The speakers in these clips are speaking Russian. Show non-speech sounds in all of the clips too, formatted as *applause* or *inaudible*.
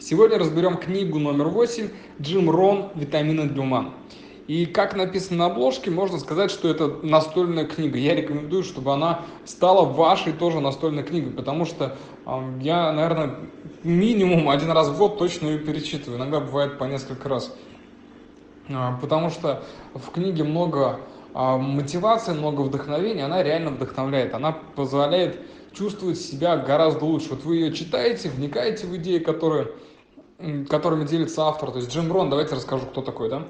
Сегодня разберем книгу номер 8 «Джим Рон. Витамины для ума». И как написано на обложке, можно сказать, что это настольная книга. Я рекомендую, чтобы она стала вашей тоже настольной книгой, потому что э, я, наверное, минимум один раз в год точно ее перечитываю. Иногда бывает по несколько раз. Э, потому что в книге много э, мотивации, много вдохновения, она реально вдохновляет. Она позволяет чувствовать себя гораздо лучше. Вот вы ее читаете, вникаете в идеи, которые которыми делится автор. То есть Джим Рон, давайте расскажу, кто такой, да?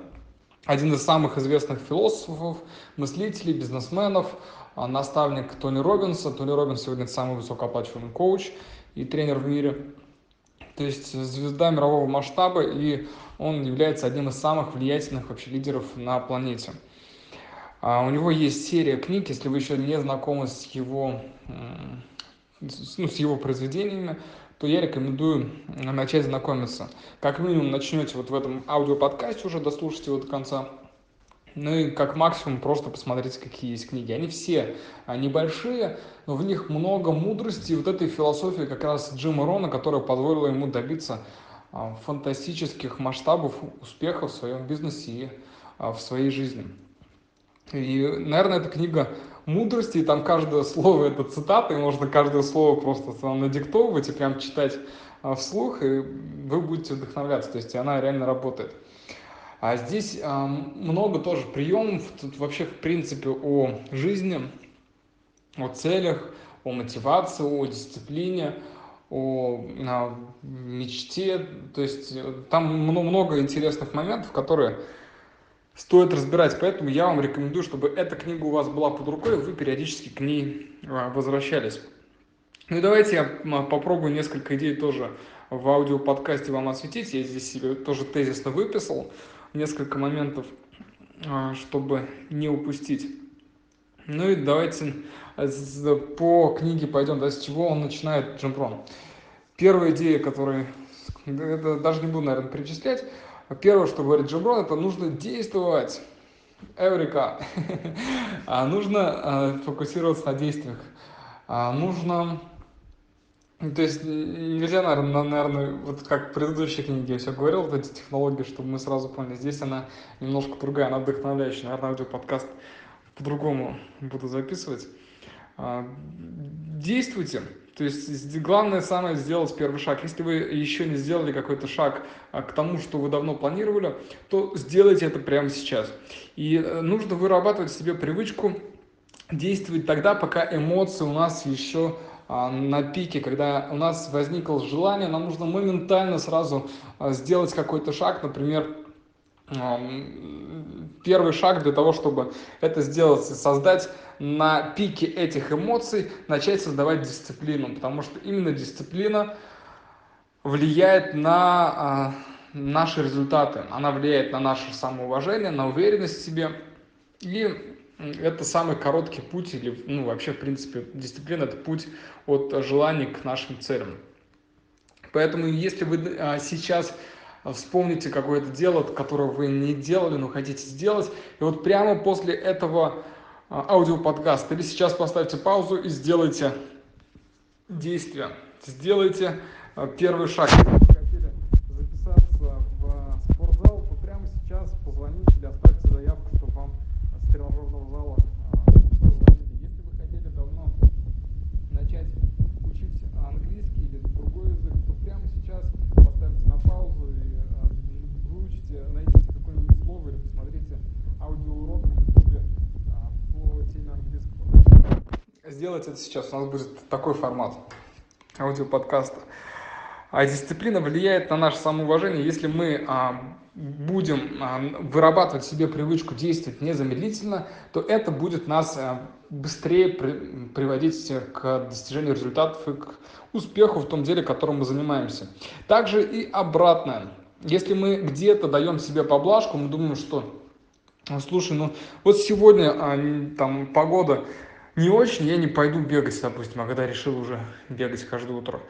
Один из самых известных философов, мыслителей, бизнесменов, а, наставник Тони Робинса. Тони Робинс сегодня самый высокооплачиваемый коуч и тренер в мире. То есть звезда мирового масштаба, и он является одним из самых влиятельных вообще лидеров на планете. А у него есть серия книг, если вы еще не знакомы с его, ну, с его произведениями, то я рекомендую начать знакомиться. Как минимум начнете вот в этом аудиоподкасте уже, дослушайте его до конца. Ну и как максимум просто посмотрите, какие есть книги. Они все а, небольшие, но в них много мудрости и вот этой философии как раз Джима Рона, которая позволила ему добиться а, фантастических масштабов успеха в своем бизнесе и а, в своей жизни. И, наверное, эта книга мудрости, и там каждое слово это цитата, и можно каждое слово просто там надиктовывать и прям читать а, вслух, и вы будете вдохновляться, то есть она реально работает. А здесь а, много тоже приемов, тут вообще в принципе о жизни, о целях, о мотивации, о дисциплине, о а, мечте, то есть э, там много интересных моментов, которые стоит разбирать. Поэтому я вам рекомендую, чтобы эта книга у вас была под рукой, вы периодически к ней а, возвращались. Ну и давайте я попробую несколько идей тоже в аудиоподкасте вам осветить. Я здесь себе тоже тезисно выписал несколько моментов, а, чтобы не упустить. Ну и давайте по книге пойдем, да, с чего он начинает Джемпрон. Первая идея, которую, это даже не буду, наверное, перечислять, Первое, что говорит Джеброн, это нужно действовать. Эврика. *laughs* а нужно э, фокусироваться на действиях. А нужно... То есть нельзя, наверное, наверное, вот как в предыдущей книге я все говорил, вот эти технологии, чтобы мы сразу поняли. Здесь она немножко другая, она вдохновляющая. Наверное, аудиоподкаст по-другому буду записывать. А, действуйте. То есть главное самое сделать первый шаг. Если вы еще не сделали какой-то шаг а, к тому, что вы давно планировали, то сделайте это прямо сейчас. И э, нужно вырабатывать себе привычку действовать тогда, пока эмоции у нас еще а, на пике, когда у нас возникло желание, нам нужно моментально сразу а, сделать какой-то шаг, например, первый шаг для того, чтобы это сделать, создать на пике этих эмоций, начать создавать дисциплину, потому что именно дисциплина влияет на а, наши результаты, она влияет на наше самоуважение, на уверенность в себе, и это самый короткий путь, или, ну, вообще, в принципе, дисциплина – это путь от желаний к нашим целям. Поэтому, если вы а, сейчас вспомните какое-то дело, которое вы не делали, но хотите сделать. И вот прямо после этого а, аудиоподкаста или сейчас поставьте паузу и сделайте действие. Сделайте а, первый шаг. Сделать это сейчас, у нас будет такой формат аудиоподкаста. А дисциплина влияет на наше самоуважение, если мы а, будем а, вырабатывать себе привычку действовать незамедлительно, то это будет нас а, быстрее при, приводить к достижению результатов и к успеху в том деле, которым мы занимаемся. Также и обратное. Если мы где-то даем себе поблажку, мы думаем, что, слушай, ну вот сегодня а, там погода не очень, я не пойду бегать, допустим, а когда решил уже бегать каждое утро.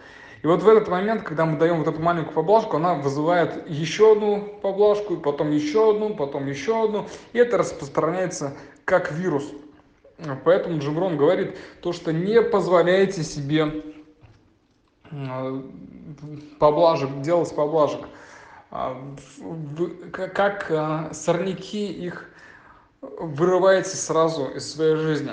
И вот в этот момент, когда мы даем вот эту маленькую поблажку, она вызывает еще одну поблажку, потом еще одну, потом еще одну, и это распространяется как вирус. Поэтому Джимрон говорит то, что не позволяйте себе поблажек, делать поблажек. Как сорняки их вырываете сразу из своей жизни.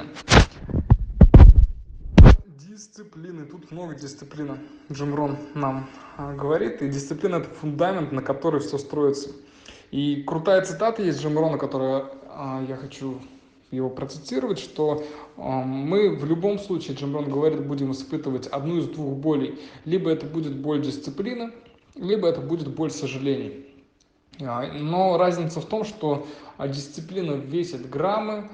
Дисциплины. Тут много дисциплины. Джим Рон нам говорит. И дисциплина – это фундамент, на который все строится. И крутая цитата есть Джим Рона, которую я хочу его процитировать, что э, мы в любом случае, Джим Рон говорит, будем испытывать одну из двух болей. Либо это будет боль дисциплины, либо это будет боль сожалений. А, но разница в том, что а, дисциплина весит граммы,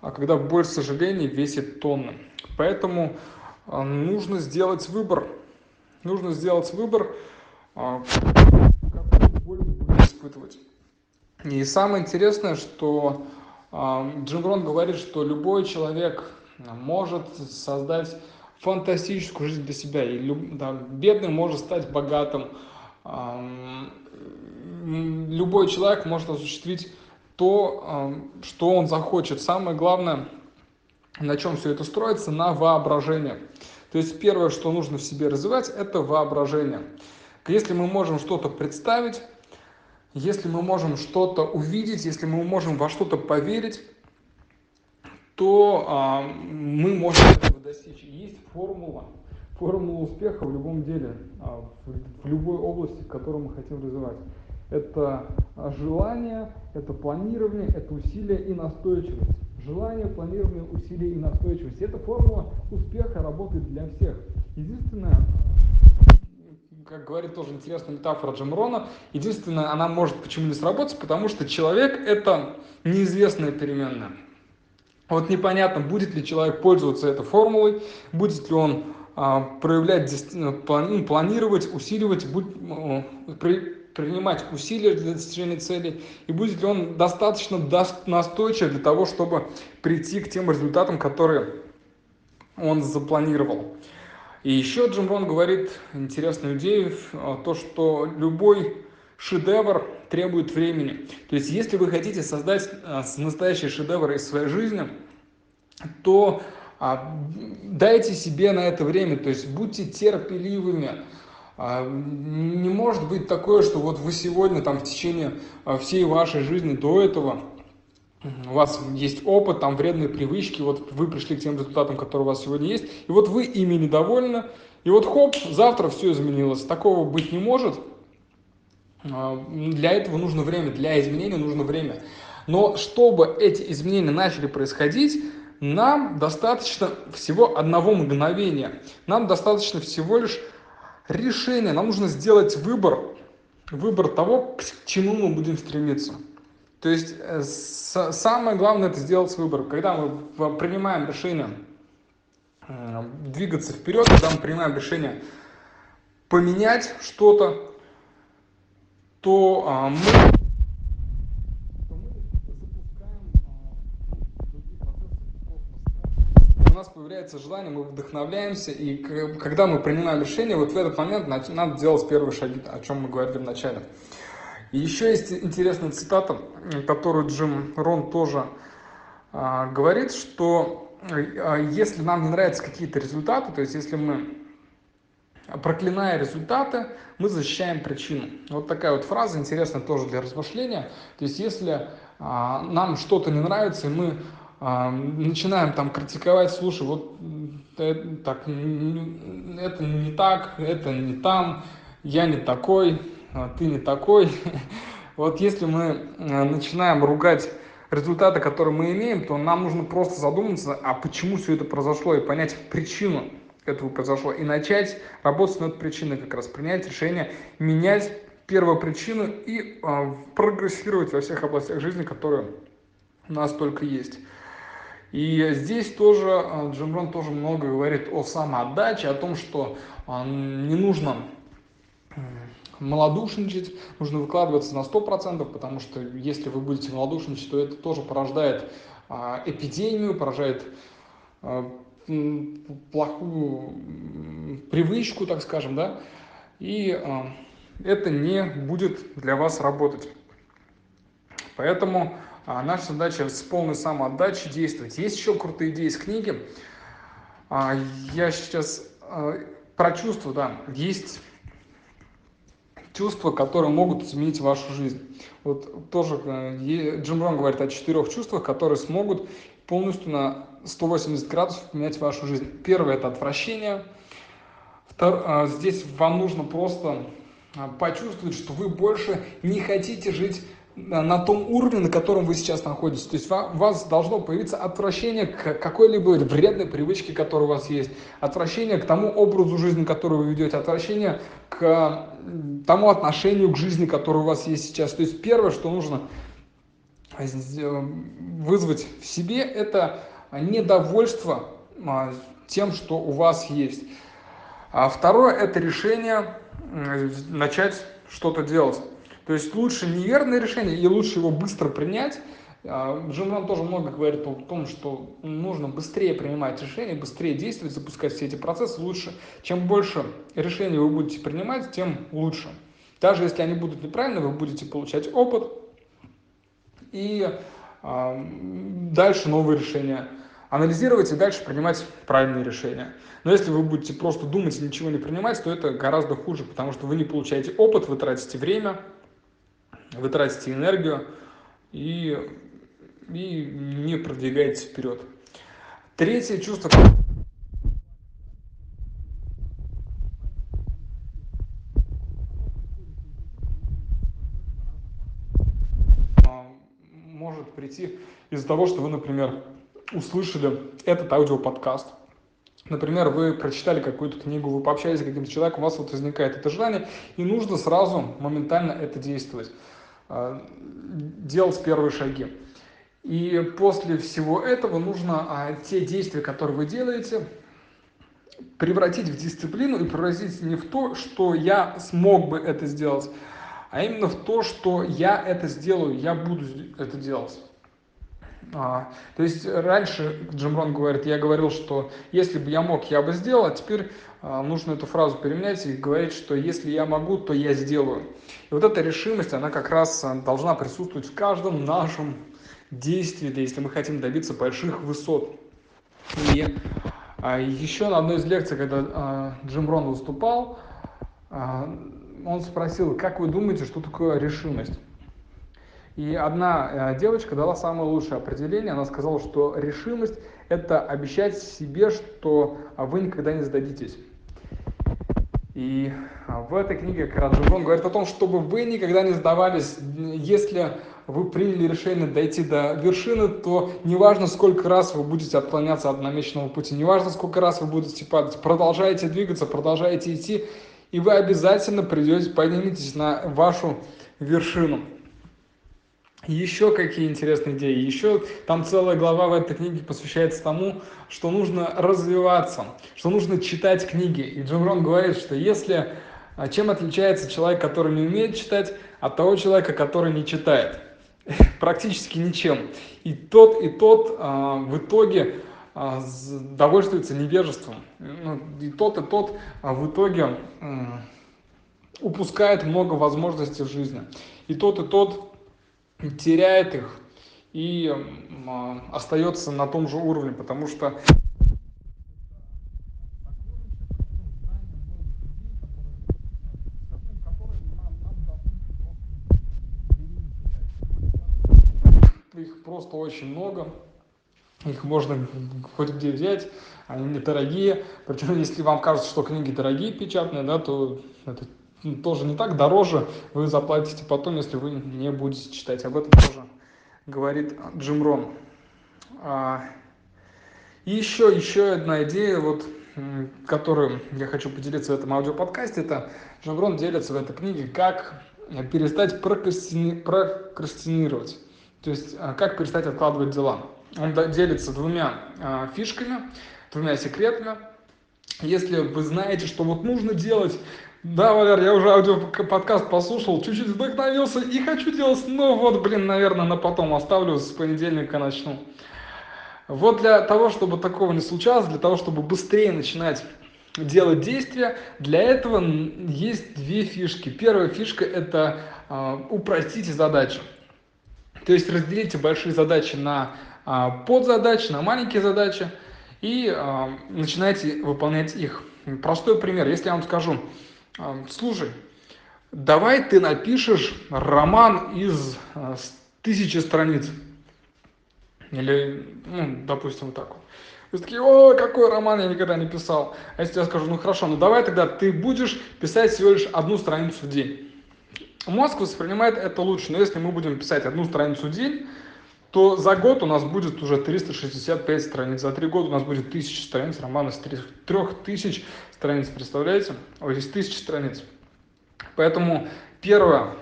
а когда боль сожалений весит тонны. Поэтому а, нужно сделать выбор. Нужно сделать выбор, какую боль вы будете испытывать. И самое интересное, что Джим Рон говорит, что любой человек может создать фантастическую жизнь для себя. И да, бедный может стать богатым. Любой человек может осуществить то, что он захочет. Самое главное, на чем все это строится, на воображение. То есть первое, что нужно в себе развивать, это воображение. Если мы можем что-то представить, если мы можем что-то увидеть, если мы можем во что-то поверить, то а, мы можем этого достичь. Есть формула, формула успеха в любом деле, а, в, любой области, которую мы хотим развивать. Это желание, это планирование, это усилие и настойчивость. Желание, планирование, усилие и настойчивость. Эта формула успеха работает для всех. Единственное, как говорит тоже интересная метафора Джим Рона, единственное, она может почему не сработать, потому что человек – это неизвестная переменная. Вот непонятно, будет ли человек пользоваться этой формулой, будет ли он а, проявлять, ну, плани, планировать, усиливать, будь, а, при, принимать усилия для достижения цели, и будет ли он достаточно настойчив для того, чтобы прийти к тем результатам, которые он запланировал. И еще Джим Рон говорит интересную идею, а, то, что любой шедевр требует времени. То есть, если вы хотите создать а, настоящий шедевр из своей жизни, то а, дайте себе на это время, то есть будьте терпеливыми. Не может быть такое, что вот вы сегодня там в течение всей вашей жизни до этого у вас есть опыт, там вредные привычки, вот вы пришли к тем результатам, которые у вас сегодня есть, и вот вы ими недовольны, и вот хоп, завтра все изменилось. Такого быть не может. А, для этого нужно время, для изменения нужно время. Но чтобы эти изменения начали происходить, нам достаточно всего одного мгновения. Нам достаточно всего лишь решения. Нам нужно сделать выбор, выбор того, к чему мы будем стремиться. То есть э, самое главное это сделать выбор. Когда мы принимаем решение э, двигаться вперед, когда мы принимаем решение поменять что-то, то а, мы у нас появляется желание, мы вдохновляемся, и когда мы принимаем решение, вот в этот момент надо делать первые шаги, о чем мы говорили в начале. И еще есть интересная цитата, которую Джим Рон тоже а, говорит, что а, если нам не нравятся какие-то результаты, то есть если мы проклиная результаты, мы защищаем причину. Вот такая вот фраза интересная тоже для размышления. То есть если а, нам что-то не нравится, и мы начинаем там критиковать, слушай, вот это, так, это не так, это не там, я не такой, а, ты не такой. *laughs* Вот если мы а, начинаем ругать результаты, которые мы имеем, то нам нужно просто задуматься, а почему все это произошло, и понять причину этого произошло, и начать работать над причиной как раз, принять решение, менять первую причину и э, прогрессировать во всех областях жизни, которые у нас только есть. И здесь тоже Джим Рон тоже много говорит о самоотдаче, о том, что не нужно малодушничать, нужно выкладываться на 100%, потому что если вы будете малодушничать, то это тоже порождает а, эпидемию, порождает а, плохую привычку, так скажем, да, и а, это не будет для вас работать. Поэтому а, наша задача с полной самоотдачей действовать. Есть еще крутые идеи из книги. А, я сейчас а, про чувства, да, есть чувства, которые могут изменить вашу жизнь. Вот тоже э, Джим Рон говорит о четырех чувствах, которые смогут полностью на 180 градусов поменять вашу жизнь. Первое – это отвращение. Втор... А, здесь вам нужно просто почувствовать, что вы больше не хотите жить на том уровне, на котором вы сейчас находитесь. То есть у вас должно появиться отвращение к какой-либо вредной привычке, которая у вас есть, отвращение к тому образу жизни, который вы ведете, отвращение к тому отношению к жизни, которое у вас есть сейчас. То есть первое, что нужно вызвать в себе, это недовольство а, тем, что у вас есть. А второе – это решение начать что-то делать. То есть лучше неверное решение и лучше его быстро принять. А, Джим Рон тоже много говорит о том, что нужно быстрее принимать решения, быстрее действовать, запускать все эти процессы лучше. Чем больше решений вы будете принимать, тем лучше. Даже если они будут неправильны, вы будете получать опыт и э, дальше новые решения анализировать и дальше принимать правильные решения. Но если вы будете просто думать и ничего не принимать, то это гораздо хуже, потому что вы не получаете опыт, вы тратите время, вы тратите энергию и, и не продвигаетесь вперед. Третье чувство... может прийти из-за того, что вы, например, услышали этот аудиоподкаст. Например, вы прочитали какую-то книгу, вы пообщались с каким-то человеком, у вас вот возникает это желание, и нужно сразу моментально это действовать. А, делать первые шаги. И после всего этого нужно а, те действия, которые вы делаете, превратить в дисциплину и превратить не в то, что я смог бы это сделать, а именно в то, что я это сделаю, я буду это делать. А, то есть раньше Джим Рон говорит, я говорил, что если бы я мог, я бы сделал, а теперь а, нужно эту фразу переменять и говорить, что если я могу, то я сделаю. И вот эта решимость, она как раз а, должна присутствовать в каждом нашем действии, если мы хотим добиться больших высот. И а, еще на одной из лекций, когда Джим Рон выступал, он спросил, как вы думаете, что такое решимость? И одна девочка дала самое лучшее определение. Она сказала, что решимость – это обещать себе, что вы никогда не сдадитесь. И а, в этой книге Караджибон говорит о том, чтобы вы никогда не сдавались, если вы приняли решение дойти до вершины, то неважно, сколько раз вы будете отклоняться от намеченного пути, неважно, сколько раз вы будете падать, продолжайте двигаться, продолжайте идти, и вы обязательно придете, подниметесь на вашу вершину. Еще какие интересные идеи. Еще там целая глава в этой книге посвящается тому, что нужно развиваться, что нужно читать книги. И Джим Рон говорит, что если а, чем отличается человек, который не умеет читать, от того человека, который не читает? *laughs* Практически ничем. И тот, и тот а, в итоге а, довольствуется невежеством. Ну, и тот, и тот а, в итоге а, упускает много возможностей в жизни. И тот, и тот теряет их и остается на том же уровне, потому что их просто очень много, их можно хоть где взять, они недорогие, причем если вам кажется, что книги дорогие печатные, да, то это тоже не так, дороже вы заплатите потом, если вы не будете читать. Об этом тоже говорит Джим Рон. А, и еще, еще одна идея, вот, которую я хочу поделиться в этом аудиоподкасте, это Джим Рон делится в этой книге, как перестать прокрастини... прокрастинировать. То есть, а, как перестать откладывать дела. Он делится двумя а, фишками, двумя секретами. Если вы знаете, что вот нужно делать, да, Валер, я уже аудиоподкаст послушал, чуть-чуть вдохновился и хочу делать, но вот, блин, наверное, на потом оставлю, с понедельника начну. Вот для того, чтобы такого не случалось, для того, чтобы быстрее начинать делать действия, для этого есть две фишки. Первая фишка – это э, упростите задачи. То есть разделите большие задачи на э, подзадачи, на маленькие задачи и э, начинайте выполнять их Простой пример. Если я вам скажу, слушай, давай ты напишешь роман из тысячи страниц. Или, ну, допустим, вот так вот. Вы такие, о, какой роман я никогда не писал. А если я скажу, ну хорошо, ну давай тогда ты будешь писать всего лишь одну страницу в день. Мозг воспринимает это лучше, но если мы будем писать одну страницу в день, то за год у нас будет уже 365 страниц, за три года у нас будет 1000 страниц, романа с 3000 страниц, представляете? Ой, здесь 1000 страниц. Поэтому первое,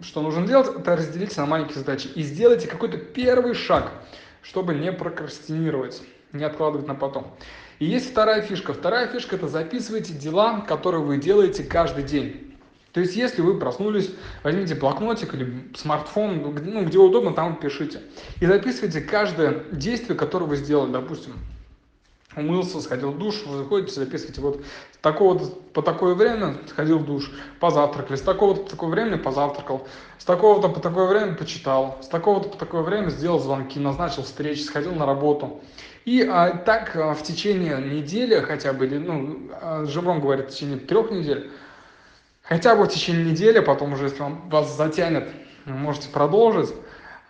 что нужно делать, это разделить на маленькие задачи и сделайте какой-то первый шаг, чтобы не прокрастинировать, не откладывать на потом. И есть вторая фишка. Вторая фишка – это записывайте дела, которые вы делаете каждый день. То есть, если вы проснулись, возьмите блокнотик или смартфон, ну, где удобно, там пишите. И записывайте каждое действие, которое вы сделали. Допустим, умылся, сходил в душ, вы заходите, записывайте, вот такого по такое время сходил в душ, позавтракали, с такого-то по такое время позавтракал, с такого-то по такое время почитал, с такого-то по такое время сделал звонки, назначил встречи, сходил на работу. И а, так а, в течение недели хотя бы, или, ну, а, говорит, в течение трех недель, хотя бы в течение недели, потом уже, если вам, вас затянет, можете продолжить,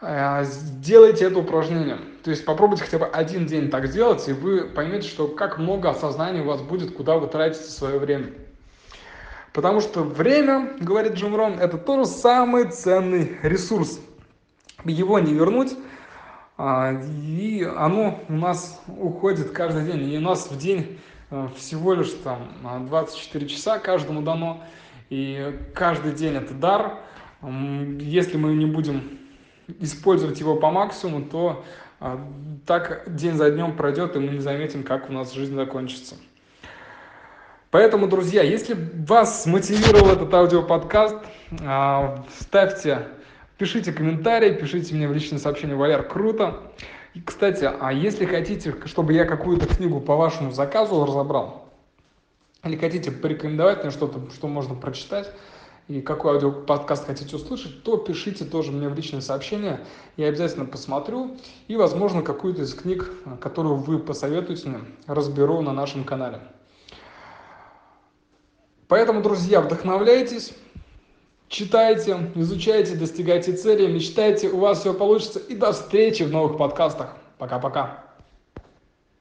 э, сделайте это упражнение. То есть попробуйте хотя бы один день так сделать, и вы поймете, что как много осознания у вас будет, куда вы тратите свое время. Потому что время, говорит Джим Рон, это тоже самый ценный ресурс. Его не вернуть, а, и оно у нас уходит каждый день. И у нас в день э, всего лишь там 24 часа каждому дано. И каждый день это дар. Если мы не будем использовать его по максимуму, то а, так день за днем пройдет, и мы не заметим, как у нас жизнь закончится. Поэтому, друзья, если вас смотивировал этот аудиоподкаст, а, ставьте, пишите комментарии, пишите мне в личное сообщение, Валер, круто. И, кстати, а если хотите, чтобы я какую-то книгу по вашему заказу разобрал, или хотите порекомендовать мне что-то, что можно прочитать, и какой аудиоподкаст хотите услышать, то пишите тоже мне в личное сообщение. Я обязательно посмотрю и, возможно, какую-то из книг, которую вы посоветуете мне, разберу на нашем канале. Поэтому, друзья, вдохновляйтесь, читайте, изучайте, достигайте цели, мечтайте, у вас все получится. И до встречи в новых подкастах. Пока-пока.